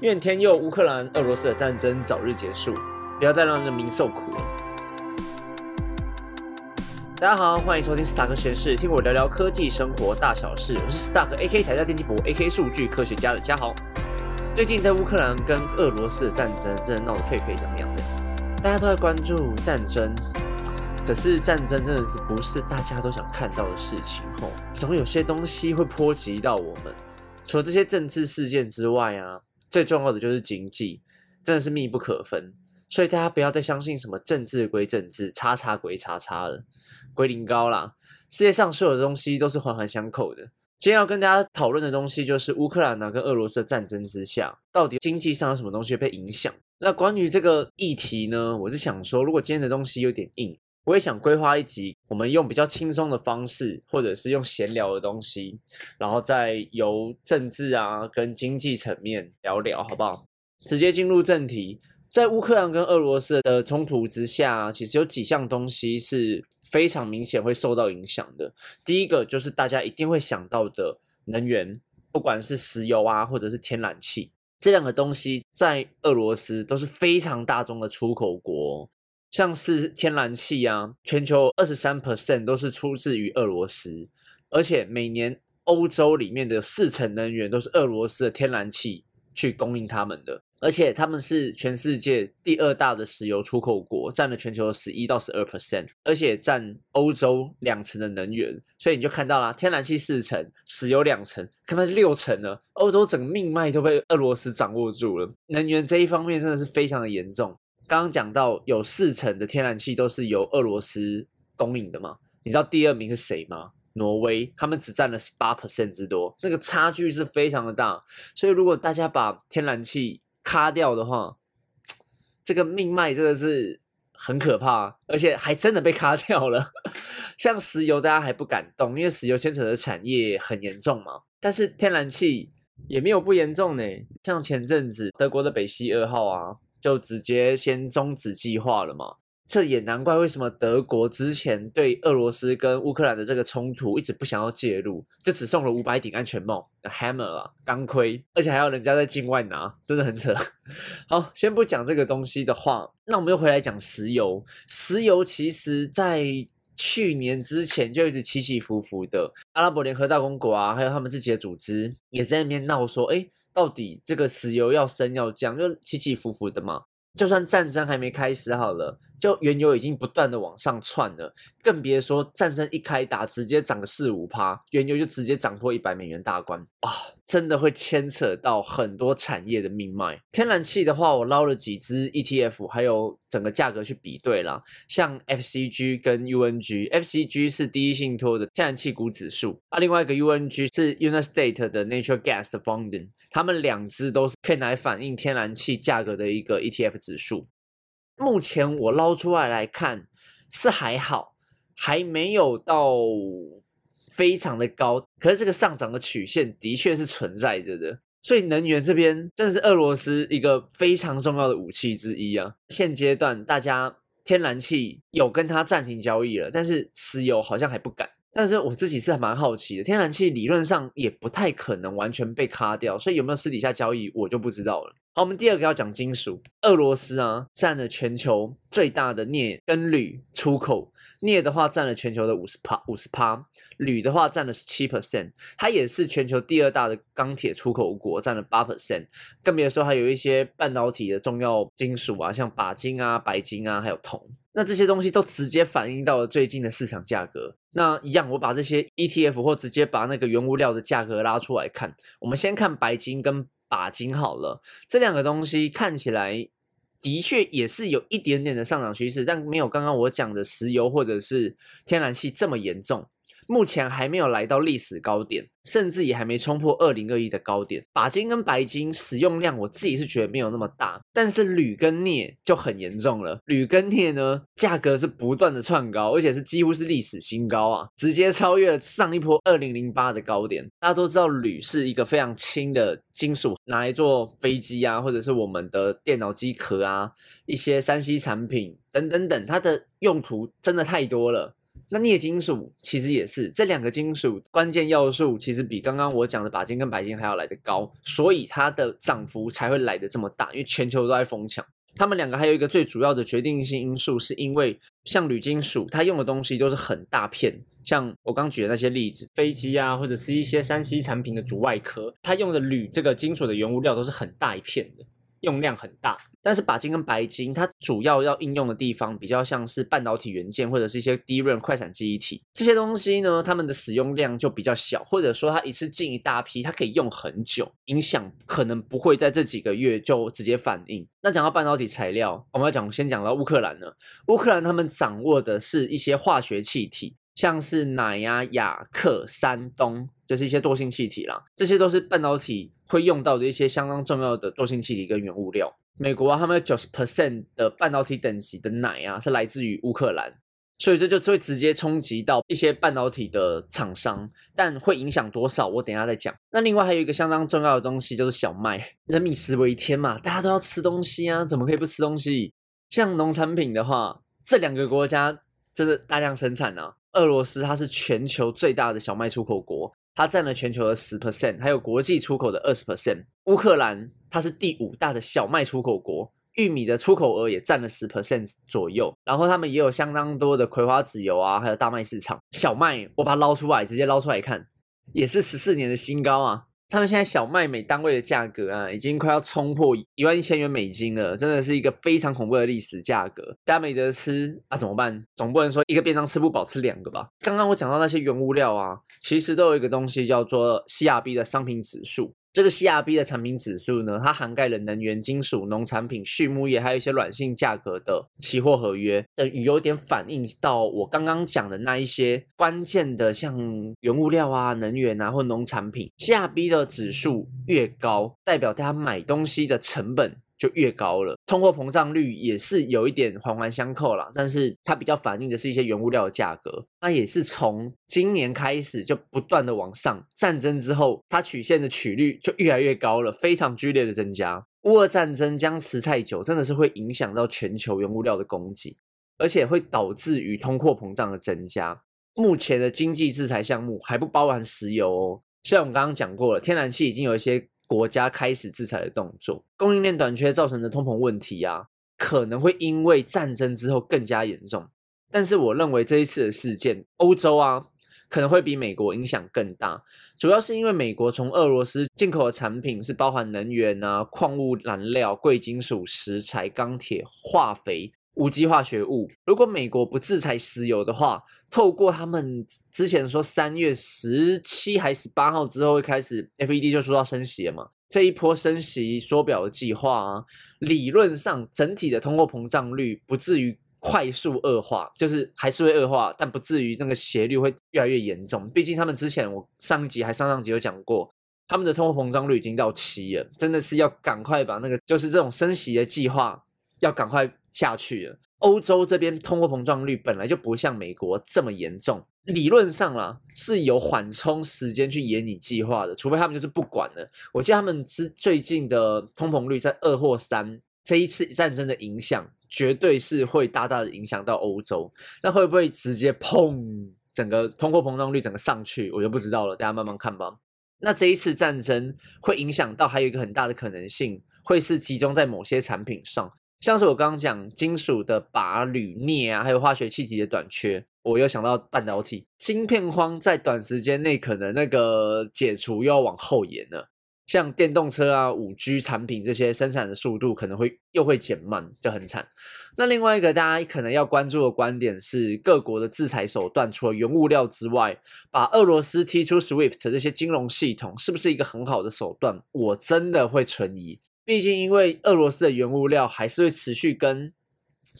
愿天佑乌克兰、俄罗斯的战争早日结束，不要再让人民受苦了。大家好，欢迎收听 Stack 闲事，听我聊聊科技生活大小事。我是 Stack AK 台下电机博 AK 数据科学家的嘉豪。最近在乌克兰跟俄罗斯的战争真的闹得沸沸扬扬的，大家都在关注战争。可是战争真的是不是大家都想看到的事情吼？总有些东西会波及到我们。除了这些政治事件之外啊。最重要的就是经济，真的是密不可分，所以大家不要再相信什么政治归政治，叉叉归叉叉了，归零高啦。世界上所有的东西都是环环相扣的。今天要跟大家讨论的东西，就是乌克兰呢跟俄罗斯的战争之下，到底经济上有什么东西被影响？那关于这个议题呢，我是想说，如果今天的东西有点硬。我也想规划一集，我们用比较轻松的方式，或者是用闲聊的东西，然后再由政治啊跟经济层面聊聊，好不好？直接进入正题，在乌克兰跟俄罗斯的冲突之下，其实有几项东西是非常明显会受到影响的。第一个就是大家一定会想到的能源，不管是石油啊，或者是天然气，这两个东西在俄罗斯都是非常大宗的出口国。像是天然气啊，全球二十三 percent 都是出自于俄罗斯，而且每年欧洲里面的四成能源都是俄罗斯的天然气去供应他们的，而且他们是全世界第二大的石油出口国，占了全球十一到十二 percent，而且占欧洲两成的能源，所以你就看到了天然气四成，石油两成，可能是六成了，欧洲整个命脉都被俄罗斯掌握住了，能源这一方面真的是非常的严重。刚刚讲到有四成的天然气都是由俄罗斯供应的嘛？你知道第二名是谁吗？挪威，他们只占了十八 percent 之多，这个差距是非常的大。所以如果大家把天然气卡掉的话，这个命脉真的是很可怕，而且还真的被卡掉了。像石油，大家还不敢动，因为石油牵扯的产业很严重嘛。但是天然气也没有不严重呢。像前阵子德国的北溪二号啊。就直接先终止计划了嘛？这也难怪为什么德国之前对俄罗斯跟乌克兰的这个冲突一直不想要介入，就只送了五百顶安全帽，hammer 啊，钢盔，而且还要人家在境外拿，真的很扯。好，先不讲这个东西的话，那我们又回来讲石油。石油其实在去年之前就一直起起伏伏的，阿拉伯联合大公国啊，还有他们自己的组织也在那边闹说，哎。到底这个石油要升要降，就起起伏伏的嘛。就算战争还没开始好了，就原油已经不断的往上窜了，更别说战争一开打，直接涨个四五趴，原油就直接涨破一百美元大关啊！真的会牵扯到很多产业的命脉。天然气的话，我捞了几只 ETF，还有整个价格去比对啦，像 FCG 跟 UNG，FCG 是第一信托的天然气股指数，啊，另外一个 UNG 是 United State 的 Natural Gas Funding，他们两只都是可以来反映天然气价格的一个 ETF。指数目前我捞出来来看是还好，还没有到非常的高，可是这个上涨的曲线的确是存在着的。所以能源这边真的是俄罗斯一个非常重要的武器之一啊。现阶段大家天然气有跟它暂停交易了，但是石油好像还不敢。但是我自己是蛮好奇的，天然气理论上也不太可能完全被卡掉，所以有没有私底下交易我就不知道了。好，我们第二个要讲金属，俄罗斯啊占了全球最大的镍跟铝出口，镍的话占了全球的五十帕五十帕，铝的话占了十七 percent，它也是全球第二大的钢铁出口国，占了八 percent，更别说还有一些半导体的重要金属啊，像钯金啊、白金啊，还有铜。那这些东西都直接反映到了最近的市场价格。那一样，我把这些 ETF 或直接把那个原物料的价格拉出来看。我们先看白金跟钯金好了，这两个东西看起来的确也是有一点点的上涨趋势，但没有刚刚我讲的石油或者是天然气这么严重。目前还没有来到历史高点，甚至也还没冲破二零二一的高点。钯金跟白金使用量，我自己是觉得没有那么大，但是铝跟镍就很严重了。铝跟镍呢，价格是不断的窜高，而且是几乎是历史新高啊，直接超越上一波二零零八的高点。大家都知道，铝是一个非常轻的金属，拿来做飞机啊，或者是我们的电脑机壳啊，一些三 C 产品等等等，它的用途真的太多了。那镍金属其实也是这两个金属关键要素，其实比刚刚我讲的钯金跟白金还要来得高，所以它的涨幅才会来得这么大，因为全球都在疯抢。他们两个还有一个最主要的决定性因素，是因为像铝金属，它用的东西都是很大片，像我刚举的那些例子，飞机啊，或者是一些三 C 产品的主外壳，它用的铝这个金属的原物料都是很大一片的。用量很大，但是钯金跟白金，它主要要应用的地方比较像是半导体元件或者是一些低润快闪记忆体这些东西呢，它们的使用量就比较小，或者说它一次进一大批，它可以用很久，影响可能不会在这几个月就直接反应。那讲到半导体材料，我们要讲先讲到乌克兰呢，乌克兰他们掌握的是一些化学气体。像是氖呀、雅克、山东，就是一些惰性气体啦，这些都是半导体会用到的一些相当重要的惰性气体跟原物料。美国啊，他们九十 percent 的半导体等级的氖啊，是来自于乌克兰，所以这就会直接冲击到一些半导体的厂商，但会影响多少，我等一下再讲。那另外还有一个相当重要的东西就是小麦，人民食为天嘛，大家都要吃东西啊，怎么可以不吃东西？像农产品的话，这两个国家真的大量生产啊。俄罗斯它是全球最大的小麦出口国，它占了全球的十 percent，还有国际出口的二十 percent。乌克兰它是第五大的小麦出口国，玉米的出口额也占了十 percent 左右。然后他们也有相当多的葵花籽油啊，还有大麦市场。小麦我把它捞出来，直接捞出来看，也是十四年的新高啊。他们现在小麦每单位的价格啊，已经快要冲破一万一千元美金了，真的是一个非常恐怖的历史价格。大家没得吃啊，怎么办？总不能说一个便当吃不饱，吃两个吧？刚刚我讲到那些原物料啊，其实都有一个东西叫做 CRB 的商品指数。这个 CRB 的产品指数呢，它涵盖了能源、金属、农产品、畜牧业，还有一些软性价格的期货合约，等于有点反映到我刚刚讲的那一些关键的，像原物料啊、能源啊或农产品，CRB 的指数越高，代表大家买东西的成本。就越高了，通货膨胀率也是有一点环环相扣啦，但是它比较反映的是一些原物料的价格，那也是从今年开始就不断的往上，战争之后它曲线的曲率就越来越高了，非常剧烈的增加。乌俄战争将持太久，真的是会影响到全球原物料的供给，而且会导致于通货膨胀的增加。目前的经济制裁项目还不包含石油哦，像我们刚刚讲过了，天然气已经有一些。国家开始制裁的动作，供应链短缺造成的通膨问题啊，可能会因为战争之后更加严重。但是我认为这一次的事件，欧洲啊可能会比美国影响更大，主要是因为美国从俄罗斯进口的产品是包含能源啊、矿物燃料、贵金属、石材、钢铁、化肥。无机化学物，如果美国不制裁石油的话，透过他们之前说三月十七还是八号之后会开始，FED 就说要升息了嘛。这一波升息缩表的计划啊，理论上整体的通货膨胀率不至于快速恶化，就是还是会恶化，但不至于那个斜率会越来越严重。毕竟他们之前我上一集还上上集有讲过，他们的通货膨胀率已经到七了，真的是要赶快把那个就是这种升息的计划要赶快。下去了。欧洲这边通货膨胀率本来就不像美国这么严重，理论上啦是有缓冲时间去演你计划的，除非他们就是不管了。我记得他们之最近的通膨率在二或三，这一次战争的影响绝对是会大大的影响到欧洲。那会不会直接砰，整个通货膨胀率整个上去，我就不知道了，大家慢慢看吧。那这一次战争会影响到还有一个很大的可能性，会是集中在某些产品上。像是我刚刚讲金属的钯、铝、镍啊，还有化学气体的短缺，我又想到半导体晶片荒在短时间内可能那个解除又要往后延了。像电动车啊、五 G 产品这些生产的速度可能会又会减慢，就很惨。那另外一个大家可能要关注的观点是，各国的制裁手段除了原物料之外，把俄罗斯踢出 SWIFT 这些金融系统是不是一个很好的手段？我真的会存疑。毕竟，因为俄罗斯的原物料还是会持续跟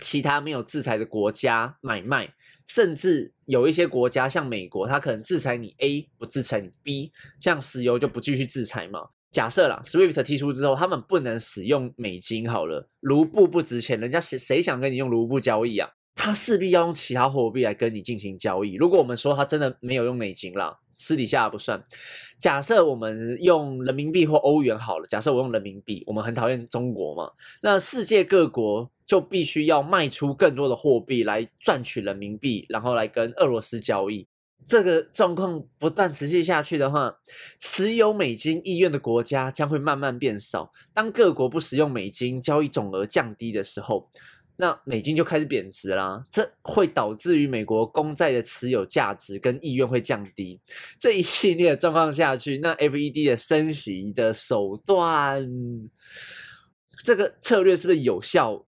其他没有制裁的国家买卖，甚至有一些国家像美国，它可能制裁你 A，不制裁你 B，像石油就不继续制裁嘛。假设啦，SWIFT 提出之后，他们不能使用美金好了，卢布不值钱，人家谁谁想跟你用卢布交易啊？他势必要用其他货币来跟你进行交易。如果我们说他真的没有用美金啦。私底下不算。假设我们用人民币或欧元好了。假设我用人民币，我们很讨厌中国嘛？那世界各国就必须要卖出更多的货币来赚取人民币，然后来跟俄罗斯交易。这个状况不断持续下去的话，持有美金意愿的国家将会慢慢变少。当各国不使用美金，交易总额降低的时候，那美金就开始贬值啦。这会导致于美国公债的持有价值跟意愿会降低。这一系列的状况下去，那 FED 的升息的手段，这个策略是不是有效？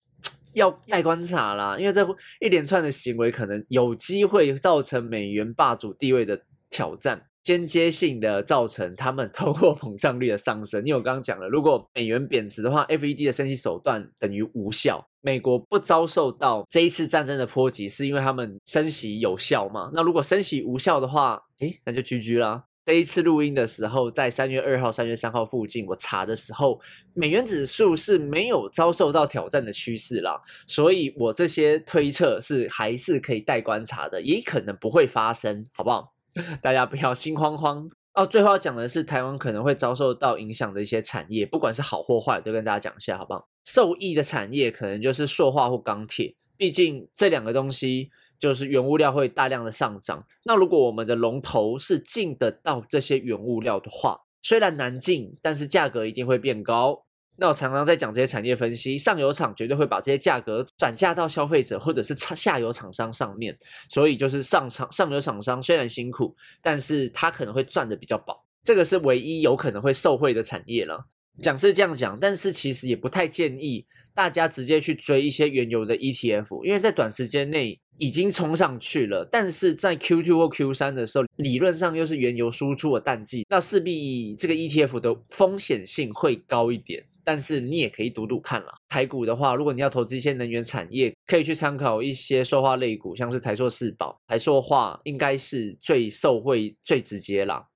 要待观察啦，因为这一连串的行为可能有机会造成美元霸主地位的挑战，间接性的造成他们通货膨胀率的上升。因为我刚刚讲了，如果美元贬值的话，FED 的升息手段等于无效。美国不遭受到这一次战争的波及，是因为他们升息有效嘛？那如果升息无效的话，诶，那就 GG 啦。这一次录音的时候，在三月二号、三月三号附近，我查的时候，美元指数是没有遭受到挑战的趋势啦，所以我这些推测是还是可以待观察的，也可能不会发生，好不好？大家不要心慌慌哦。最后要讲的是，台湾可能会遭受到影响的一些产业，不管是好或坏，都跟大家讲一下，好不好？受益的产业可能就是塑化或钢铁，毕竟这两个东西。就是原物料会大量的上涨，那如果我们的龙头是进得到这些原物料的话，虽然难进，但是价格一定会变高。那我常常在讲这些产业分析，上游厂绝对会把这些价格转嫁到消费者或者是下游厂商上面，所以就是上厂上游厂商虽然辛苦，但是他可能会赚的比较饱，这个是唯一有可能会受惠的产业了。讲是这样讲，但是其实也不太建议大家直接去追一些原油的 ETF，因为在短时间内已经冲上去了。但是在 Q2 或 Q3 的时候，理论上又是原油输出的淡季，那势必这个 ETF 的风险性会高一点。但是你也可以赌赌看了。台股的话，如果你要投资一些能源产业，可以去参考一些塑化类股，像是台塑、四宝、台塑化，应该是最受惠、最直接啦。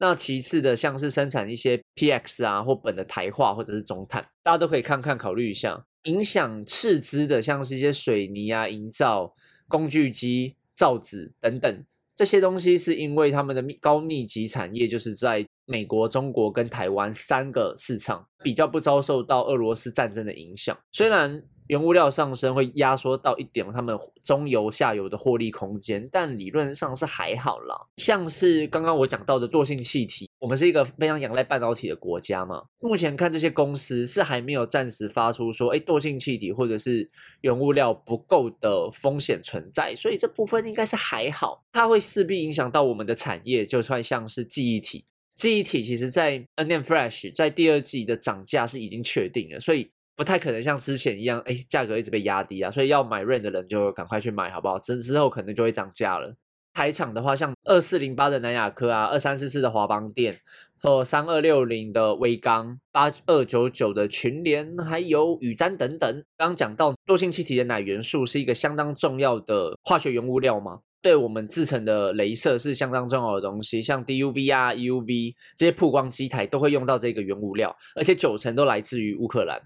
那其次的，像是生产一些 PX 啊或苯的台化或者是中碳，大家都可以看看考虑一下。影响斥资的，像是一些水泥啊、营造工具机、造纸等等这些东西，是因为他们的高密集产业就是在美国、中国跟台湾三个市场，比较不遭受到俄罗斯战争的影响。虽然。原物料上升会压缩到一点他们中游、下游的获利空间，但理论上是还好啦。像是刚刚我讲到的惰性气体，我们是一个非常仰赖半导体的国家嘛。目前看这些公司是还没有暂时发出说，哎，惰性气体或者是原物料不够的风险存在，所以这部分应该是还好。它会势必影响到我们的产业，就算像是记忆体，记忆体其实在 N M Flash 在第二季的涨价是已经确定了，所以。不太可能像之前一样，哎，价格一直被压低啊，所以要买 r 的人就赶快去买，好不好？之之后可能就会涨价了。台厂的话，像二四零八的南亚科啊，二三四四的华邦电，或三二六零的威刚，八二九九的群联，还有宇瞻等等。刚刚讲到惰性气体的奶元素是一个相当重要的化学原物料嘛，对我们制成的镭射是相当重要的东西，像 DUV 啊、UV 这些曝光机台都会用到这个原物料，而且九成都来自于乌克兰。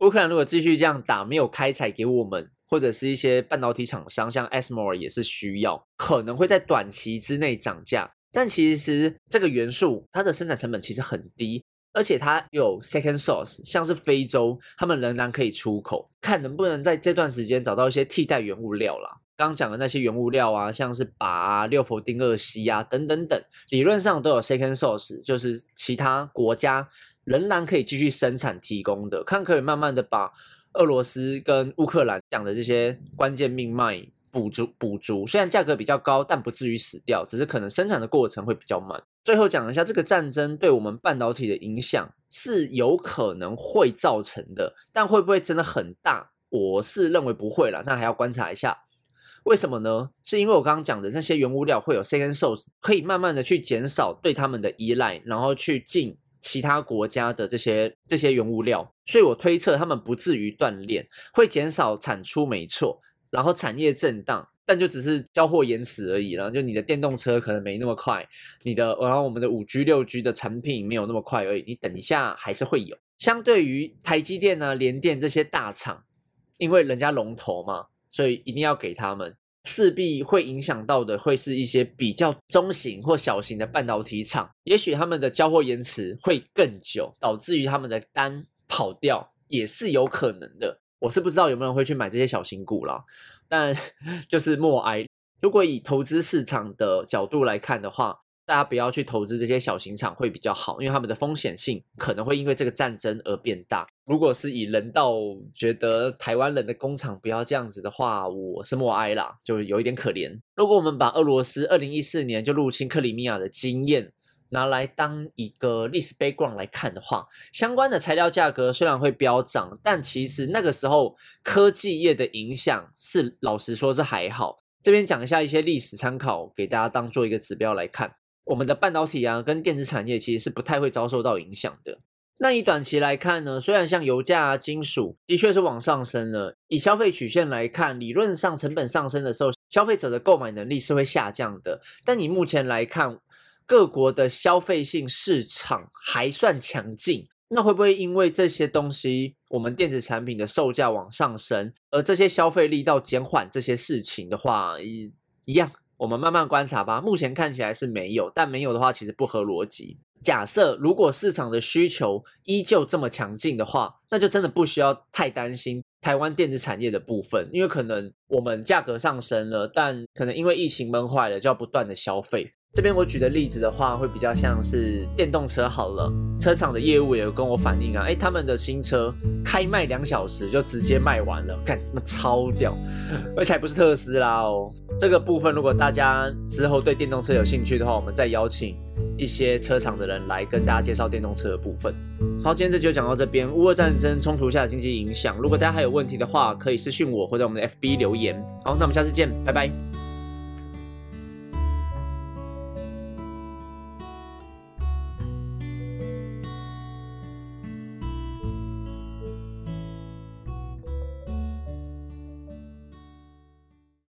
乌克兰如果继续这样打，没有开采给我们，或者是一些半导体厂商，像 ASML 也是需要，可能会在短期之内涨价。但其实这个元素它的生产成本其实很低，而且它有 second source，像是非洲，他们仍然可以出口，看能不能在这段时间找到一些替代原物料啦。刚刚讲的那些原物料啊，像是钯啊、六氟丁二烯啊等等等，理论上都有 second source，就是其他国家。仍然可以继续生产提供的，看可以慢慢的把俄罗斯跟乌克兰讲的这些关键命脉补足补足。虽然价格比较高，但不至于死掉，只是可能生产的过程会比较慢。最后讲一下这个战争对我们半导体的影响是有可能会造成的，但会不会真的很大？我是认为不会了，那还要观察一下。为什么呢？是因为我刚刚讲的那些原物料会有 second source，可以慢慢的去减少对他们的依赖，然后去进。其他国家的这些这些原物料，所以我推测他们不至于断链，会减少产出，没错。然后产业震荡，但就只是交货延迟而已了。就你的电动车可能没那么快，你的然后我们的五 G 六 G 的产品没有那么快而已。你等一下还是会有。相对于台积电呢、联电这些大厂，因为人家龙头嘛，所以一定要给他们。势必会影响到的，会是一些比较中型或小型的半导体厂，也许他们的交货延迟会更久，导致于他们的单跑掉，也是有可能的。我是不知道有没有人会去买这些小型股啦，但 就是默哀。如果以投资市场的角度来看的话，大家不要去投资这些小型厂会比较好，因为他们的风险性可能会因为这个战争而变大。如果是以人道觉得台湾人的工厂不要这样子的话，我是默哀啦，就有一点可怜。如果我们把俄罗斯二零一四年就入侵克里米亚的经验拿来当一个历史 background 来看的话，相关的材料价格虽然会飙涨，但其实那个时候科技业的影响是老实说是还好。这边讲一下一些历史参考，给大家当做一个指标来看。我们的半导体啊，跟电子产业其实是不太会遭受到影响的。那以短期来看呢，虽然像油价、金属的确是往上升了，以消费曲线来看，理论上成本上升的时候，消费者的购买能力是会下降的。但你目前来看，各国的消费性市场还算强劲，那会不会因为这些东西，我们电子产品的售价往上升，而这些消费力到减缓这些事情的话，一一样？我们慢慢观察吧。目前看起来是没有，但没有的话其实不合逻辑。假设如果市场的需求依旧这么强劲的话，那就真的不需要太担心台湾电子产业的部分，因为可能我们价格上升了，但可能因为疫情闷坏了，就要不断的消费。这边我举的例子的话，会比较像是电动车好了，车厂的业务也有跟我反映啊，哎，他们的新车开卖两小时就直接卖完了，干，那超屌，而且还不是特斯拉哦。这个部分如果大家之后对电动车有兴趣的话，我们再邀请一些车厂的人来跟大家介绍电动车的部分。好，今天这就讲到这边，乌俄战争冲突下的经济影响，如果大家还有问题的话，可以私信我或者我们的 FB 留言。好，那我们下次见，拜拜。